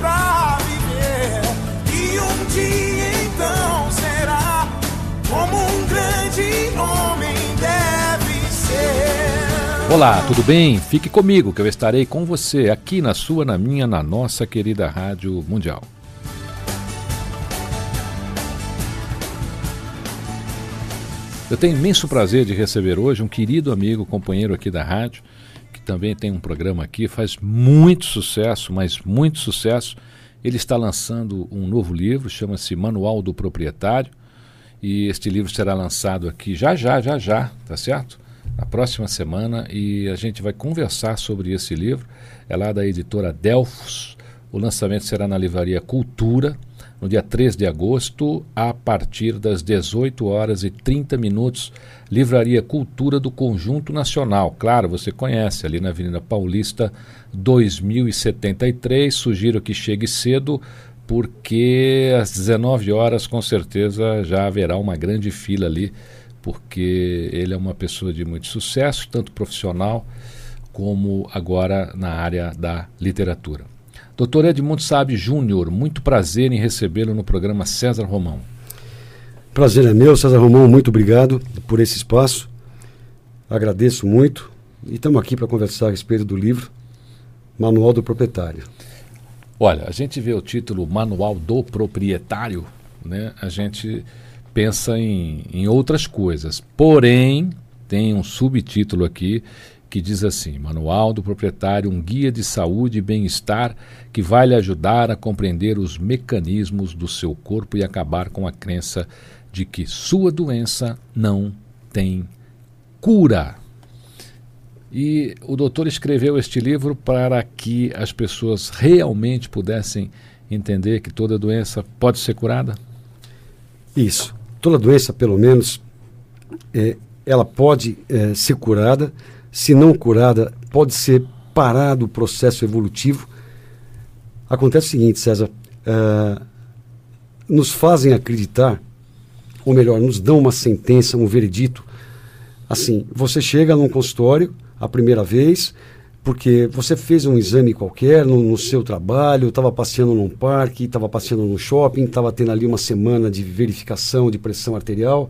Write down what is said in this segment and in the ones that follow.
pra viver. E um dia então será como um grande homem deve ser. Olá, tudo bem? Fique comigo que eu estarei com você aqui na sua, na minha, na nossa querida Rádio Mundial. Eu tenho imenso prazer de receber hoje um querido amigo, companheiro aqui da rádio, também tem um programa aqui, faz muito sucesso, mas muito sucesso. Ele está lançando um novo livro, chama-se Manual do Proprietário, e este livro será lançado aqui já, já, já, já, tá certo? Na próxima semana, e a gente vai conversar sobre esse livro. É lá da editora Delfos. O lançamento será na livraria Cultura, no dia 3 de agosto, a partir das 18 horas e 30 minutos, Livraria Cultura do Conjunto Nacional. Claro, você conhece, ali na Avenida Paulista 2073. Sugiro que chegue cedo, porque às 19 horas, com certeza, já haverá uma grande fila ali, porque ele é uma pessoa de muito sucesso, tanto profissional como agora na área da literatura. Doutor Edmundo Sabe Júnior, muito prazer em recebê-lo no programa César Romão. Prazer é meu, César Romão, muito obrigado por esse espaço. Agradeço muito e estamos aqui para conversar a respeito do livro Manual do Proprietário. Olha, a gente vê o título Manual do Proprietário, né? A gente pensa em, em outras coisas. Porém, tem um subtítulo aqui que diz assim: Manual do Proprietário, um guia de saúde e bem-estar que vai lhe ajudar a compreender os mecanismos do seu corpo e acabar com a crença de que sua doença não tem cura. E o doutor escreveu este livro para que as pessoas realmente pudessem entender que toda doença pode ser curada? Isso. Toda doença, pelo menos, é, ela pode é, ser curada se não curada, pode ser parado o processo evolutivo. Acontece o seguinte, César, uh, nos fazem acreditar, ou melhor, nos dão uma sentença, um veredito. Assim, você chega num consultório a primeira vez, porque você fez um exame qualquer no, no seu trabalho, estava passeando num parque, estava passeando no shopping, estava tendo ali uma semana de verificação de pressão arterial.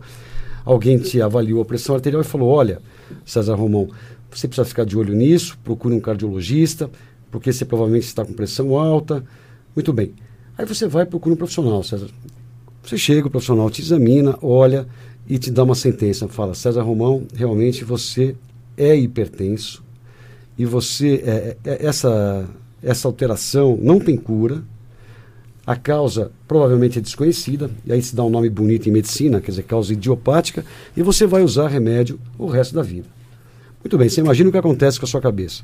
Alguém te avaliou a pressão arterial e falou: Olha, César Romão, você precisa ficar de olho nisso, procure um cardiologista, porque você provavelmente está com pressão alta. Muito bem. Aí você vai e procura um profissional, César. Você chega, o profissional te examina, olha e te dá uma sentença. Fala, César Romão, realmente você é hipertenso e você é, é, essa, essa alteração não tem cura. A causa provavelmente é desconhecida, e aí se dá um nome bonito em medicina, quer dizer, causa idiopática, e você vai usar remédio o resto da vida. Muito bem, você imagina o que acontece com a sua cabeça.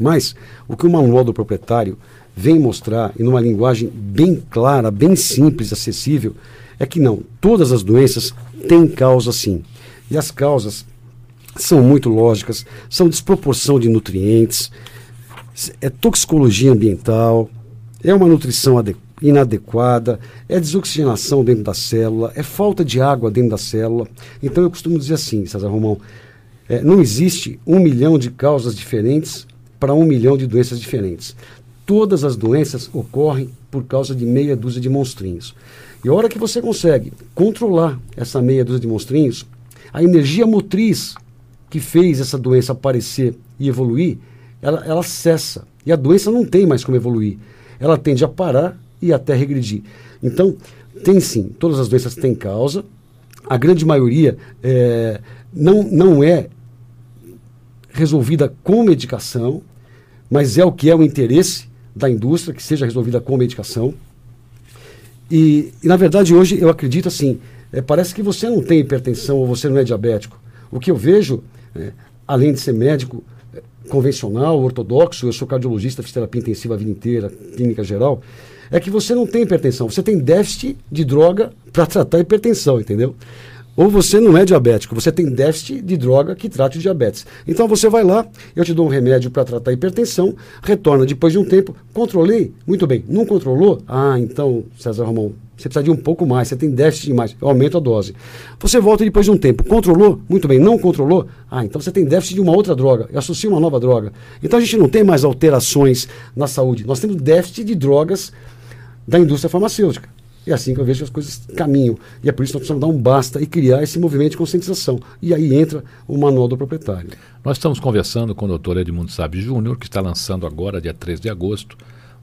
Mas o que o manual do proprietário vem mostrar, e numa linguagem bem clara, bem simples, acessível, é que não, todas as doenças têm causa sim. E as causas são muito lógicas, são desproporção de nutrientes, é toxicologia ambiental, é uma nutrição inadequada, é desoxigenação dentro da célula, é falta de água dentro da célula. Então eu costumo dizer assim, César Romão, é, não existe um milhão de causas diferentes para um milhão de doenças diferentes. Todas as doenças ocorrem por causa de meia dúzia de monstrinhos. E a hora que você consegue controlar essa meia dúzia de monstrinhos, a energia motriz que fez essa doença aparecer e evoluir, ela, ela cessa. E a doença não tem mais como evoluir. Ela tende a parar e até regredir. Então, tem sim, todas as doenças têm causa. A grande maioria é, não, não é resolvida com medicação, mas é o que é o interesse da indústria, que seja resolvida com medicação. E, e na verdade, hoje eu acredito assim: é, parece que você não tem hipertensão ou você não é diabético. O que eu vejo, é, além de ser médico é, convencional, ortodoxo, eu sou cardiologista, fiz terapia intensiva a vida inteira, clínica geral, é que você não tem hipertensão, você tem déficit de droga para tratar a hipertensão, entendeu? Ou você não é diabético, você tem déficit de droga que trate o diabetes. Então você vai lá, eu te dou um remédio para tratar a hipertensão, retorna depois de um tempo, controlei, muito bem, não controlou? Ah, então, César Romão, você precisa de um pouco mais, você tem déficit demais, eu aumento a dose. Você volta depois de um tempo, controlou? Muito bem, não controlou? Ah, então você tem déficit de uma outra droga, eu associo uma nova droga. Então a gente não tem mais alterações na saúde, nós temos déficit de drogas da indústria farmacêutica. É assim que eu vejo que as coisas caminham. E é por isso que nós precisamos dar um basta e criar esse movimento de conscientização. E aí entra o manual do proprietário. Nós estamos conversando com o doutor Edmundo Sabe Júnior, que está lançando agora, dia 3 de agosto,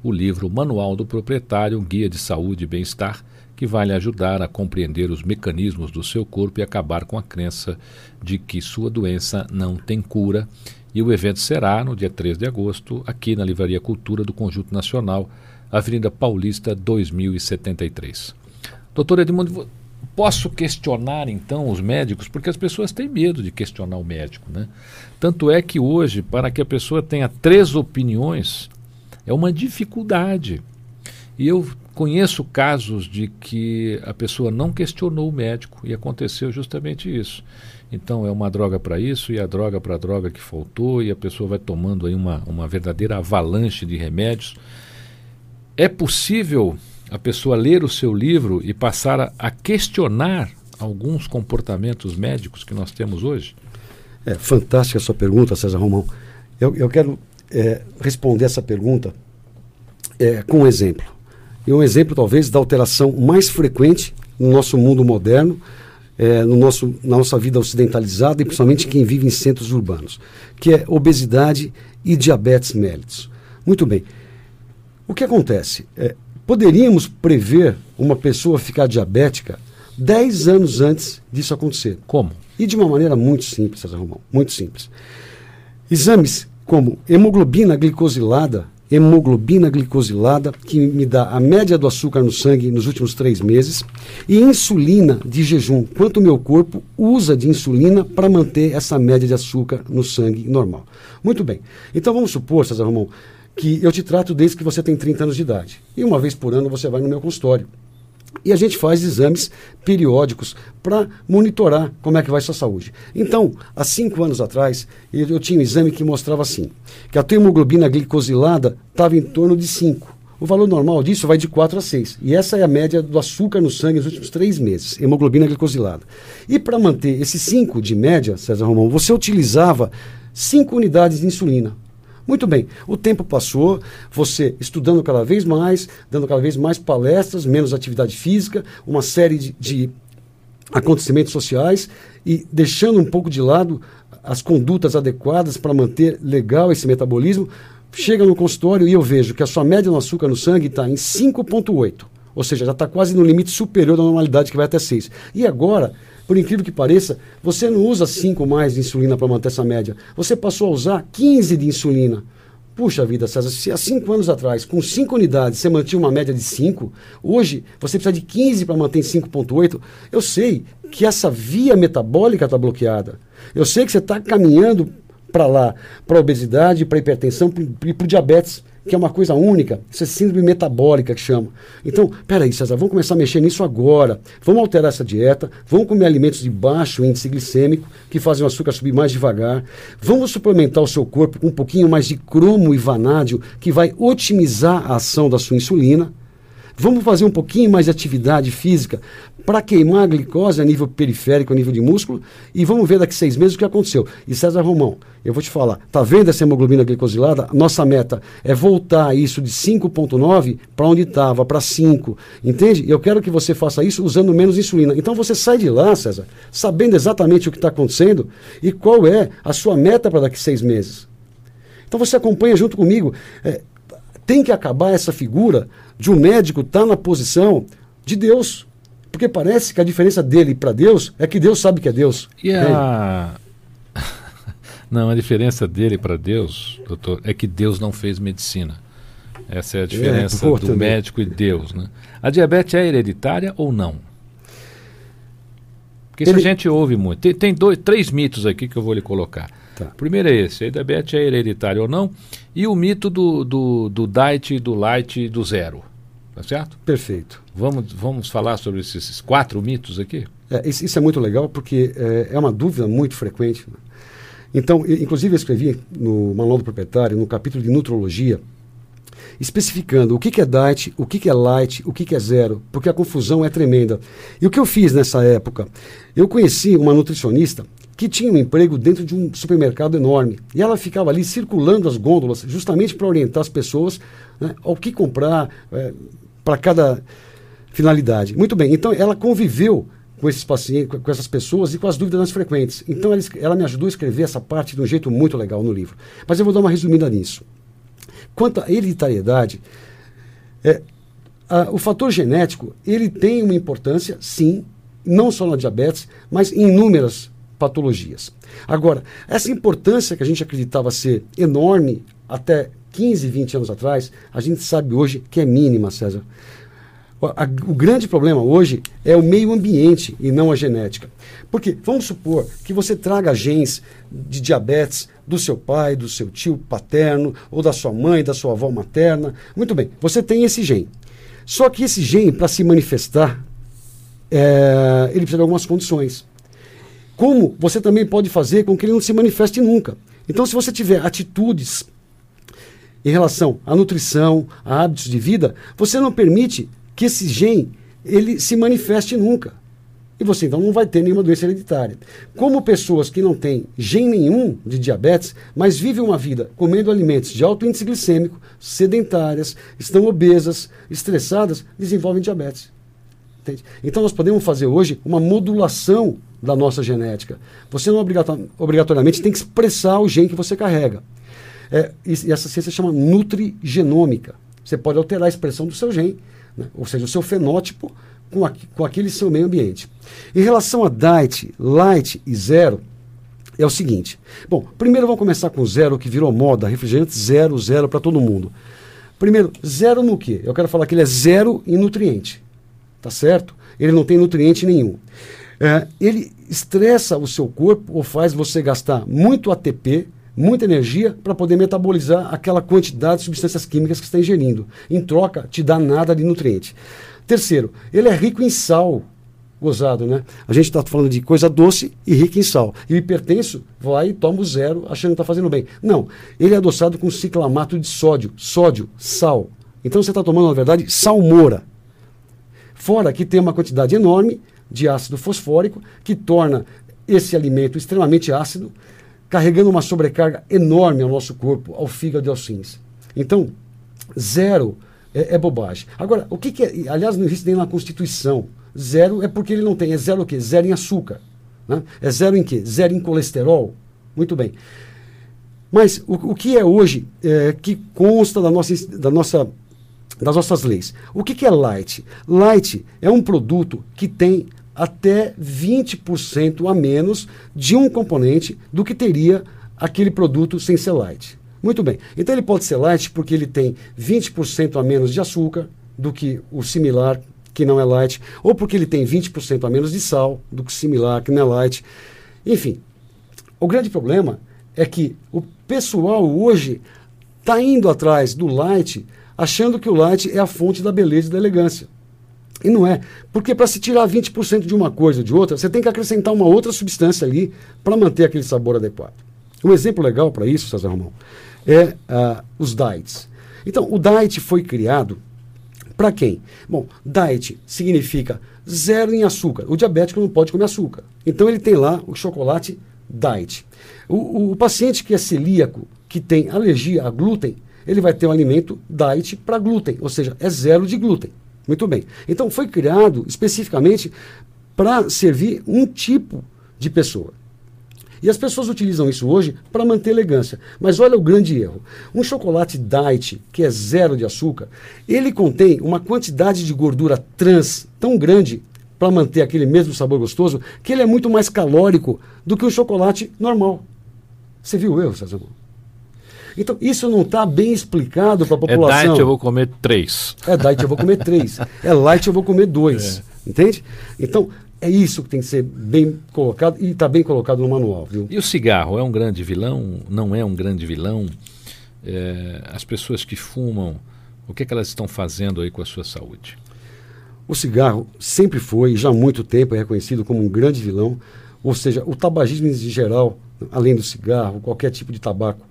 o livro Manual do Proprietário, Guia de Saúde e Bem-Estar, que vai lhe ajudar a compreender os mecanismos do seu corpo e acabar com a crença de que sua doença não tem cura. E o evento será no dia 3 de agosto, aqui na Livraria Cultura do Conjunto Nacional, Avenida Paulista 2073. Doutor Edmundo, posso questionar então os médicos? Porque as pessoas têm medo de questionar o médico, né? Tanto é que hoje, para que a pessoa tenha três opiniões, é uma dificuldade. E eu conheço casos de que a pessoa não questionou o médico e aconteceu justamente isso. Então é uma droga para isso e a droga para a droga que faltou e a pessoa vai tomando aí uma, uma verdadeira avalanche de remédios é possível a pessoa ler o seu livro e passar a, a questionar alguns comportamentos médicos que nós temos hoje? É fantástica a sua pergunta, César Romão. Eu, eu quero é, responder essa pergunta é, com um exemplo. E um exemplo, talvez, da alteração mais frequente no nosso mundo moderno, é, no nosso, na nossa vida ocidentalizada e principalmente quem vive em centros urbanos, que é obesidade e diabetes mellitus. Muito bem. O que acontece? É, poderíamos prever uma pessoa ficar diabética 10 anos antes disso acontecer. Como? E de uma maneira muito simples, César Romão, muito simples. Exames como hemoglobina glicosilada, hemoglobina glicosilada, que me dá a média do açúcar no sangue nos últimos três meses, e insulina de jejum, quanto o meu corpo usa de insulina para manter essa média de açúcar no sangue normal. Muito bem. Então vamos supor, César Romão, que eu te trato desde que você tem 30 anos de idade. E uma vez por ano você vai no meu consultório. E a gente faz exames periódicos para monitorar como é que vai sua saúde. Então, há cinco anos atrás, eu, eu tinha um exame que mostrava assim, que a tua hemoglobina glicosilada estava em torno de 5. O valor normal disso vai de 4 a 6. E essa é a média do açúcar no sangue nos últimos três meses, hemoglobina glicosilada. E para manter esse 5 de média, César Romão, você utilizava 5 unidades de insulina. Muito bem, o tempo passou, você estudando cada vez mais, dando cada vez mais palestras, menos atividade física, uma série de, de acontecimentos sociais e deixando um pouco de lado as condutas adequadas para manter legal esse metabolismo, chega no consultório e eu vejo que a sua média no açúcar no sangue está em 5,8. Ou seja, já está quase no limite superior da normalidade, que vai até 6. E agora, por incrível que pareça, você não usa 5 mais de insulina para manter essa média. Você passou a usar 15 de insulina. Puxa vida, César, se há 5 anos atrás, com 5 unidades, você mantinha uma média de 5, hoje você precisa de 15 para manter 5,8. Eu sei que essa via metabólica está bloqueada. Eu sei que você está caminhando para lá, para obesidade, para hipertensão e para diabetes que é uma coisa única, isso é síndrome metabólica que chama. Então, peraí, César, vamos começar a mexer nisso agora. Vamos alterar essa dieta, vamos comer alimentos de baixo índice glicêmico, que fazem o açúcar subir mais devagar. Vamos suplementar o seu corpo com um pouquinho mais de cromo e vanádio, que vai otimizar a ação da sua insulina. Vamos fazer um pouquinho mais de atividade física para queimar a glicose a nível periférico, a nível de músculo, e vamos ver daqui seis meses o que aconteceu. E César Romão, eu vou te falar, tá vendo essa hemoglobina glicosilada? Nossa meta é voltar isso de 5,9 para onde estava, para 5, entende? Eu quero que você faça isso usando menos insulina. Então você sai de lá, César, sabendo exatamente o que está acontecendo e qual é a sua meta para daqui seis meses. Então você acompanha junto comigo. É, tem que acabar essa figura de um médico estar tá na posição de Deus. Porque parece que a diferença dele para Deus é que Deus sabe que é Deus. E a... não, a diferença dele para Deus, doutor, é que Deus não fez medicina. Essa é a é, diferença é, do médico e Deus. Né? A diabetes é hereditária ou não? Porque Ele... isso a gente ouve muito. Tem, tem, dois, três mitos aqui que eu vou lhe colocar. Tá. Primeiro é esse, a diabetes é hereditária ou não, e o mito do, do, do diet, do light e do zero. Tá certo? Perfeito. Vamos, vamos falar sobre esses quatro mitos aqui? É, isso, é muito legal porque é, é uma dúvida muito frequente. Né? Então, inclusive eu escrevi no Manual do Proprietário, no capítulo de Nutrologia, especificando o que, que é diet, o que, que é light, o que, que é zero, porque a confusão é tremenda. E o que eu fiz nessa época? Eu conheci uma nutricionista que tinha um emprego dentro de um supermercado enorme. E ela ficava ali circulando as gôndolas, justamente para orientar as pessoas né, ao que comprar, é, para cada finalidade. Muito bem, então ela conviveu com esses pacientes, com essas pessoas e com as dúvidas mais frequentes. Então ela, ela, me ajudou a escrever essa parte de um jeito muito legal no livro. Mas eu vou dar uma resumida nisso. Quanto à hereditariedade, é, a, o fator genético ele tem uma importância, sim, não só na diabetes, mas em inúmeras patologias. Agora, essa importância que a gente acreditava ser enorme até 15, 20 anos atrás, a gente sabe hoje que é mínima, César. O, a, o grande problema hoje é o meio ambiente e não a genética. Porque vamos supor que você traga genes de diabetes do seu pai, do seu tio paterno, ou da sua mãe, da sua avó materna. Muito bem, você tem esse gene. Só que esse gene, para se manifestar, é, ele precisa de algumas condições. Como você também pode fazer com que ele não se manifeste nunca. Então, se você tiver atitudes em relação à nutrição, a hábitos de vida, você não permite que esse gene ele se manifeste nunca. E você então não vai ter nenhuma doença hereditária. Como pessoas que não têm gene nenhum de diabetes, mas vivem uma vida comendo alimentos de alto índice glicêmico, sedentárias, estão obesas, estressadas, desenvolvem diabetes. Entende? Então nós podemos fazer hoje uma modulação da nossa genética. Você não obrigatoriamente tem que expressar o gene que você carrega. É, e essa ciência chama nutrigenômica. Você pode alterar a expressão do seu gene, né? ou seja, o seu fenótipo com, a, com aquele seu meio ambiente. Em relação a diet, light e zero, é o seguinte. Bom, primeiro vamos começar com zero, que virou moda, refrigerante zero, zero para todo mundo. Primeiro, zero no quê? Eu quero falar que ele é zero em nutriente. Tá certo? Ele não tem nutriente nenhum. É, ele estressa o seu corpo ou faz você gastar muito ATP, muita energia para poder metabolizar aquela quantidade de substâncias químicas que está ingerindo. Em troca, te dá nada de nutriente. Terceiro, ele é rico em sal. Gozado, né? A gente está falando de coisa doce e rica em sal. E o hipertenso vai e toma o zero achando que está fazendo bem. Não, ele é adoçado com ciclamato de sódio. Sódio, sal. Então você está tomando, na verdade, salmoura. Fora que tem uma quantidade enorme de ácido fosfórico que torna esse alimento extremamente ácido carregando uma sobrecarga enorme ao nosso corpo, ao fígado e aos rins. Então, zero é, é, bobagem. Agora, o que, que é. Aliás, não existe nem na Constituição. Zero é porque ele não tem. É zero o quê? Zero em açúcar. Né? É zero em quê? Zero em colesterol. Muito bem. Mas o, o que é hoje é, que consta da nossa, da nossa, das nossas leis? O que, que é light? Light é um produto que tem até 20% a menos de um componente do que teria aquele produto sem ser light. Muito bem. Então ele pode ser light porque ele tem 20% a menos de açúcar do que o similar, que não é light, ou porque ele tem 20% a menos de sal do que o similar, que não é light. Enfim, o grande problema é que o pessoal hoje está indo atrás do light, achando que o light é a fonte da beleza e da elegância. E não é. Porque para se tirar 20% de uma coisa ou de outra, você tem que acrescentar uma outra substância ali para manter aquele sabor adequado. Um exemplo legal para isso, César Romão, é uh, os diets. Então, o diet foi criado Para quem? Bom, diet significa zero em açúcar. O diabético não pode comer açúcar. Então ele tem lá o chocolate diet. O, o, o paciente que é celíaco, que tem alergia a glúten, ele vai ter um alimento diet para glúten, ou seja, é zero de glúten. Muito bem. Então foi criado especificamente para servir um tipo de pessoa. E as pessoas utilizam isso hoje para manter elegância. Mas olha o grande erro. Um chocolate diet, que é zero de açúcar, ele contém uma quantidade de gordura trans tão grande para manter aquele mesmo sabor gostoso, que ele é muito mais calórico do que o chocolate normal. Você viu o erro, César? Então, isso não está bem explicado para a população. É diet, eu vou comer três. É diet, eu vou comer três. É light, eu vou comer dois. É. Entende? Então, é isso que tem que ser bem colocado e está bem colocado no manual. Viu? E o cigarro é um grande vilão? Não é um grande vilão? É, as pessoas que fumam, o que, é que elas estão fazendo aí com a sua saúde? O cigarro sempre foi, já há muito tempo, é reconhecido como um grande vilão. Ou seja, o tabagismo em geral, além do cigarro, qualquer tipo de tabaco.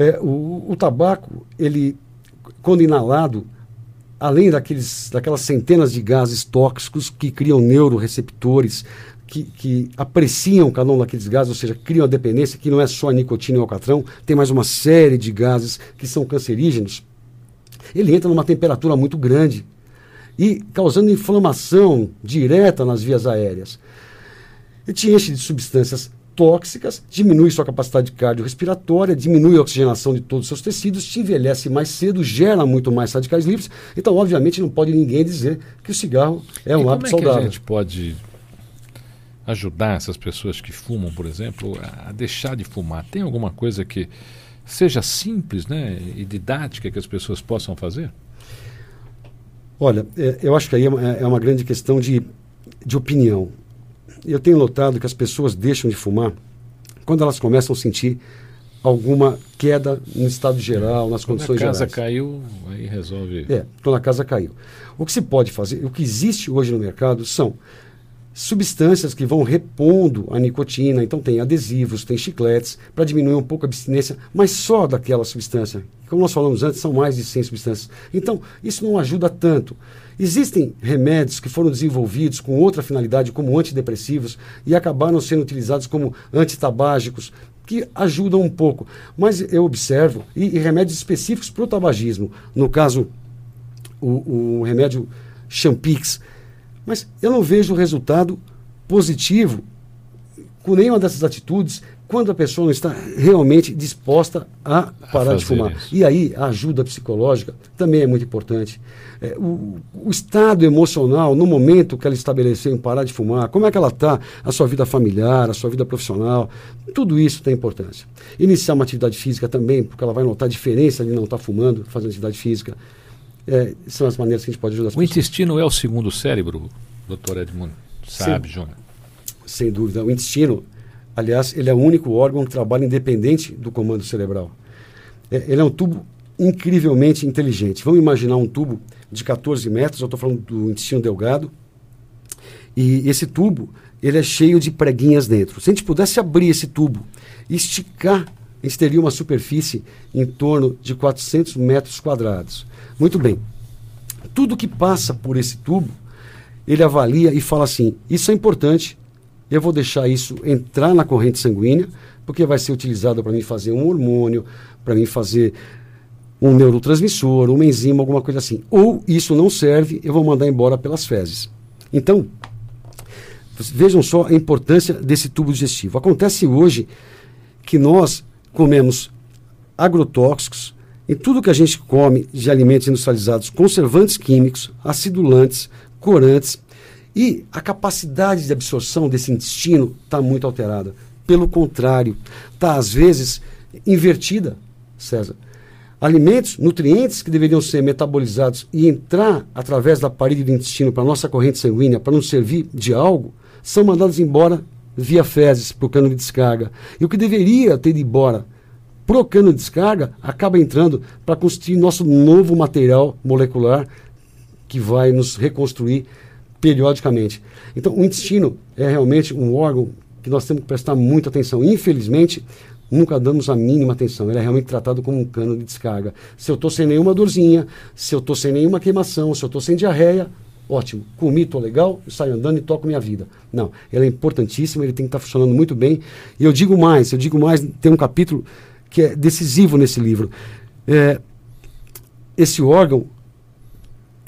É, o, o tabaco, ele, quando inalado, além daqueles, daquelas centenas de gases tóxicos que criam neuroreceptores, que, que apreciam cada um daqueles gases, ou seja, criam a dependência, que não é só a nicotina e o alcatrão, tem mais uma série de gases que são cancerígenos. Ele entra numa temperatura muito grande e causando inflamação direta nas vias aéreas. E te enche de substâncias tóxicas, diminui sua capacidade cardiorrespiratória, diminui a oxigenação de todos os seus tecidos, te envelhece mais cedo, gera muito mais radicais livres. Então, obviamente, não pode ninguém dizer que o cigarro é um hábito saudável. Como é que a gente pode ajudar essas pessoas que fumam, por exemplo, a deixar de fumar? Tem alguma coisa que seja simples né, e didática que as pessoas possam fazer? Olha, é, eu acho que aí é uma, é uma grande questão de, de opinião eu tenho notado que as pessoas deixam de fumar quando elas começam a sentir alguma queda no estado geral, nas quando condições gerais. Quando a casa caiu, aí resolve. É, quando a casa caiu. O que se pode fazer, o que existe hoje no mercado são substâncias que vão repondo a nicotina. Então tem adesivos, tem chicletes, para diminuir um pouco a abstinência, mas só daquela substância. Como nós falamos antes, são mais de 100 substâncias. Então, isso não ajuda tanto. Existem remédios que foram desenvolvidos com outra finalidade, como antidepressivos, e acabaram sendo utilizados como antitabágicos, que ajudam um pouco. Mas eu observo, e, e remédios específicos para o tabagismo, no caso, o, o remédio Champix, mas eu não vejo resultado positivo com nenhuma dessas atitudes quando a pessoa não está realmente disposta a parar a de fumar. Isso. E aí a ajuda psicológica também é muito importante. É, o, o, estado emocional no momento que ela estabeleceu em parar de fumar, como é que ela está, a sua vida familiar, a sua vida profissional, tudo isso tem importância. Iniciar uma atividade física também, porque ela vai notar a diferença de não estar fumando, fazendo atividade física. É, são as maneiras que a gente pode ajudar as O pessoas. intestino é o segundo cérebro, doutor Edmundo? Sabe, Júnior? Sem dúvida. O intestino Aliás, ele é o único órgão que trabalha independente do comando cerebral. É, ele é um tubo incrivelmente inteligente. Vamos imaginar um tubo de 14 metros, eu estou falando do intestino delgado, e esse tubo ele é cheio de preguinhas dentro. Se a gente pudesse abrir esse tubo e esticar, a gente teria uma superfície em torno de 400 metros quadrados. Muito bem. Tudo que passa por esse tubo, ele avalia e fala assim: isso é importante, eu vou deixar isso entrar na corrente sanguínea, porque vai ser utilizado para mim fazer um hormônio, para mim fazer um neurotransmissor, uma enzima, alguma coisa assim. Ou isso não serve, eu vou mandar embora pelas fezes. Então, vejam só a importância desse tubo digestivo. Acontece hoje que nós comemos agrotóxicos em tudo que a gente come de alimentos industrializados, conservantes químicos, acidulantes, corantes, e a capacidade de absorção desse intestino está muito alterada. Pelo contrário, está às vezes invertida, César. Alimentos, nutrientes que deveriam ser metabolizados e entrar através da parede do intestino para a nossa corrente sanguínea, para nos servir de algo, são mandados embora via fezes para o cano de descarga. E o que deveria ter ido embora para o cano de descarga acaba entrando para constituir nosso novo material molecular que vai nos reconstruir periodicamente. Então, o intestino é realmente um órgão que nós temos que prestar muita atenção. Infelizmente, nunca damos a mínima atenção. Ele é realmente tratado como um cano de descarga. Se eu estou sem nenhuma dorzinha, se eu estou sem nenhuma queimação, se eu estou sem diarreia, ótimo. Comi, estou legal, saio andando e toco minha vida. Não, ele é importantíssimo, ele tem que estar tá funcionando muito bem. E eu digo mais, eu digo mais, tem um capítulo que é decisivo nesse livro. É, esse órgão,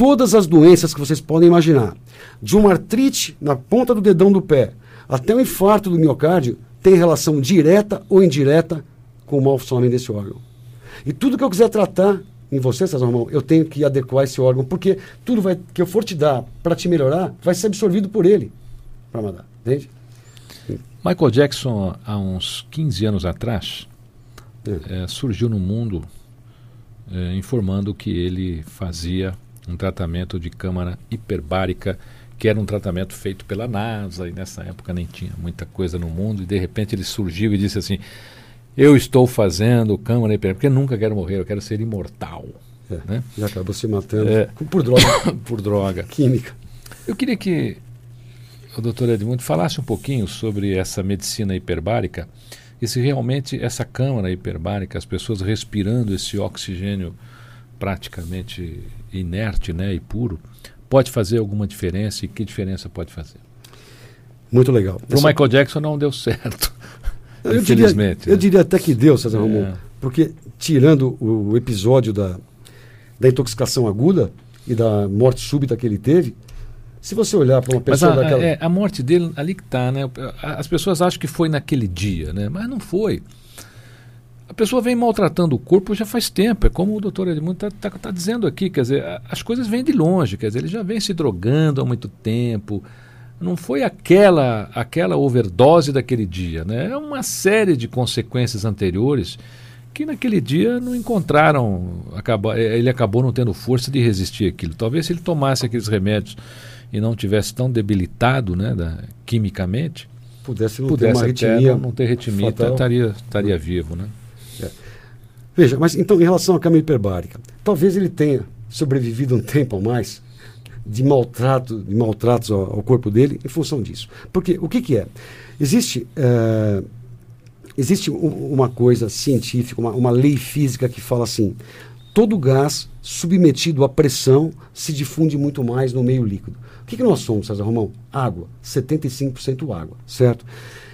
todas as doenças que vocês podem imaginar, de uma artrite na ponta do dedão do pé até o infarto do miocárdio, tem relação direta ou indireta com o mau funcionamento desse órgão. E tudo que eu quiser tratar em você, César Romão, eu tenho que adequar esse órgão, porque tudo vai, que eu for te dar para te melhorar vai ser absorvido por ele para mandar, entende? Michael Jackson, há uns 15 anos atrás, é. É, surgiu no mundo é, informando que ele fazia um tratamento de câmara hiperbárica, que era um tratamento feito pela NASA, e nessa época nem tinha muita coisa no mundo, e de repente ele surgiu e disse assim: Eu estou fazendo câmara hiperbárica, porque nunca quero morrer, eu quero ser imortal. É, né? E acabou se matando é, por droga. por droga. Química. Eu queria que o doutor Edmundo falasse um pouquinho sobre essa medicina hiperbárica e se realmente essa câmara hiperbárica, as pessoas respirando esse oxigênio praticamente inerte né, e puro, pode fazer alguma diferença e que diferença pode fazer? Muito legal. Para o Michael Jackson não deu certo. Eu infelizmente. Diria, né? Eu diria até que deu, César é. Romão. Porque, tirando o episódio da, da intoxicação aguda e da morte súbita que ele teve, se você olhar para uma pessoa mas a, daquela. É, a morte dele, ali que está, né? As pessoas acham que foi naquele dia, né? Mas não foi. A pessoa vem maltratando o corpo já faz tempo. É como o doutor Edmundo está tá, tá dizendo aqui. Quer dizer, as coisas vêm de longe. Quer dizer, ele já vem se drogando há muito tempo. Não foi aquela, aquela overdose daquele dia, né? É uma série de consequências anteriores que naquele dia não encontraram. Acabou, ele acabou não tendo força de resistir aquilo. Talvez se ele tomasse aqueles remédios e não tivesse tão debilitado né, da, quimicamente, pudesse não pudesse ter uma não ter retimia, estaria, estaria vivo. Né? Veja, mas então em relação à câmara hiperbárica, talvez ele tenha sobrevivido um tempo a mais de maltrato, de maltratos ao, ao corpo dele em função disso. Porque o que, que é? Existe, é, existe um, uma coisa científica, uma, uma lei física que fala assim: todo gás submetido à pressão se difunde muito mais no meio líquido. O que, que nós somos, César Romão? Água, 75% água, certo?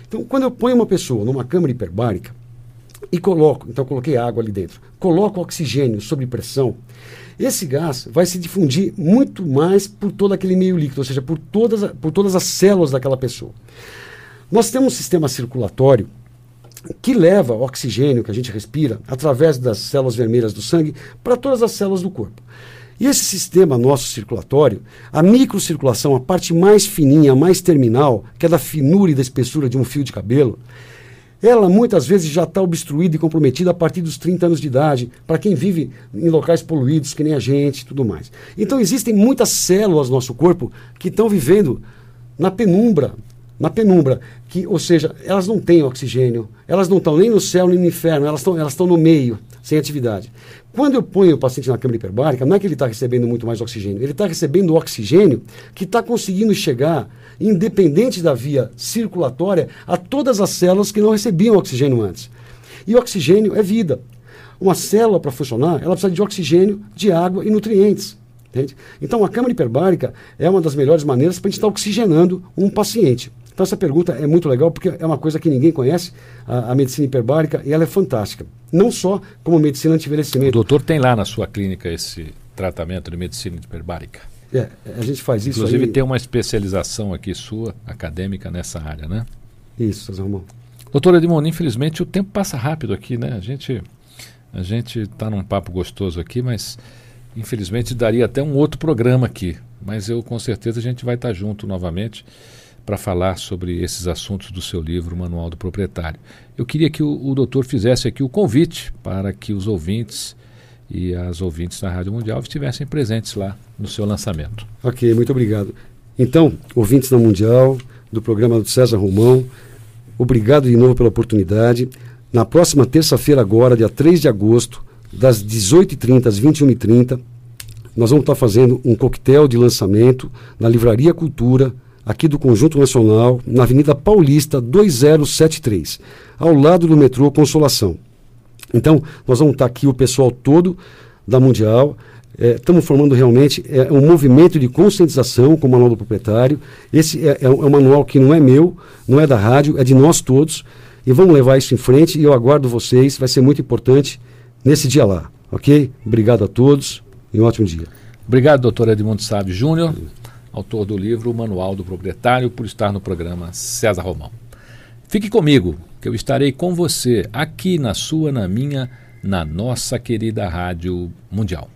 Então, quando eu ponho uma pessoa numa câmara hiperbárica e coloco, então coloquei água ali dentro, coloco oxigênio sob pressão, esse gás vai se difundir muito mais por todo aquele meio líquido, ou seja, por todas, por todas as células daquela pessoa. Nós temos um sistema circulatório que leva oxigênio que a gente respira através das células vermelhas do sangue para todas as células do corpo. E esse sistema nosso circulatório, a microcirculação, a parte mais fininha, mais terminal, que é da finura e da espessura de um fio de cabelo, ela muitas vezes já está obstruída e comprometida a partir dos 30 anos de idade, para quem vive em locais poluídos, que nem a gente tudo mais. Então existem muitas células no nosso corpo que estão vivendo na penumbra, na penumbra, que, ou seja, elas não têm oxigênio, elas não estão nem no céu nem no inferno, elas estão elas no meio, sem atividade. Quando eu ponho o paciente na câmara hiperbárica, não é que ele está recebendo muito mais oxigênio, ele está recebendo oxigênio que está conseguindo chegar, independente da via circulatória, a todas as células que não recebiam oxigênio antes. E oxigênio é vida. Uma célula, para funcionar, ela precisa de oxigênio, de água e nutrientes. Entende? Então, a câmara hiperbárica é uma das melhores maneiras para a gente estar tá oxigenando um paciente. Então essa pergunta é muito legal porque é uma coisa que ninguém conhece, a, a medicina hiperbárica, e ela é fantástica. Não só como medicina anti-envelhecimento. O doutor tem lá na sua clínica esse tratamento de medicina hiperbárica? É, a gente faz isso Inclusive aí... tem uma especialização aqui sua, acadêmica, nessa área, né? Isso, Ramon. Doutor Edmond, infelizmente o tempo passa rápido aqui, né? A gente a gente está num papo gostoso aqui, mas infelizmente daria até um outro programa aqui. Mas eu com certeza a gente vai estar tá junto novamente para falar sobre esses assuntos do seu livro Manual do Proprietário. Eu queria que o, o doutor fizesse aqui o convite para que os ouvintes e as ouvintes da Rádio Mundial estivessem presentes lá no seu lançamento. Ok, muito obrigado. Então, ouvintes da Mundial, do programa do César Romão, obrigado de novo pela oportunidade. Na próxima terça-feira, agora, dia 3 de agosto, das 18h30 às 21h30, nós vamos estar fazendo um coquetel de lançamento na Livraria Cultura, aqui do Conjunto Nacional, na Avenida Paulista 2073, ao lado do metrô Consolação. Então, nós vamos estar aqui o pessoal todo da Mundial. Estamos é, formando realmente é, um movimento de conscientização com o Manual do Proprietário. Esse é, é, um, é um manual que não é meu, não é da rádio, é de nós todos. E vamos levar isso em frente e eu aguardo vocês, vai ser muito importante nesse dia lá, ok? Obrigado a todos e um ótimo dia. Obrigado, doutor Edmundo Sábio Júnior, autor do livro Manual do Proprietário, por estar no programa César Romão. Fique comigo, que eu estarei com você aqui na sua, na minha, na nossa querida Rádio Mundial.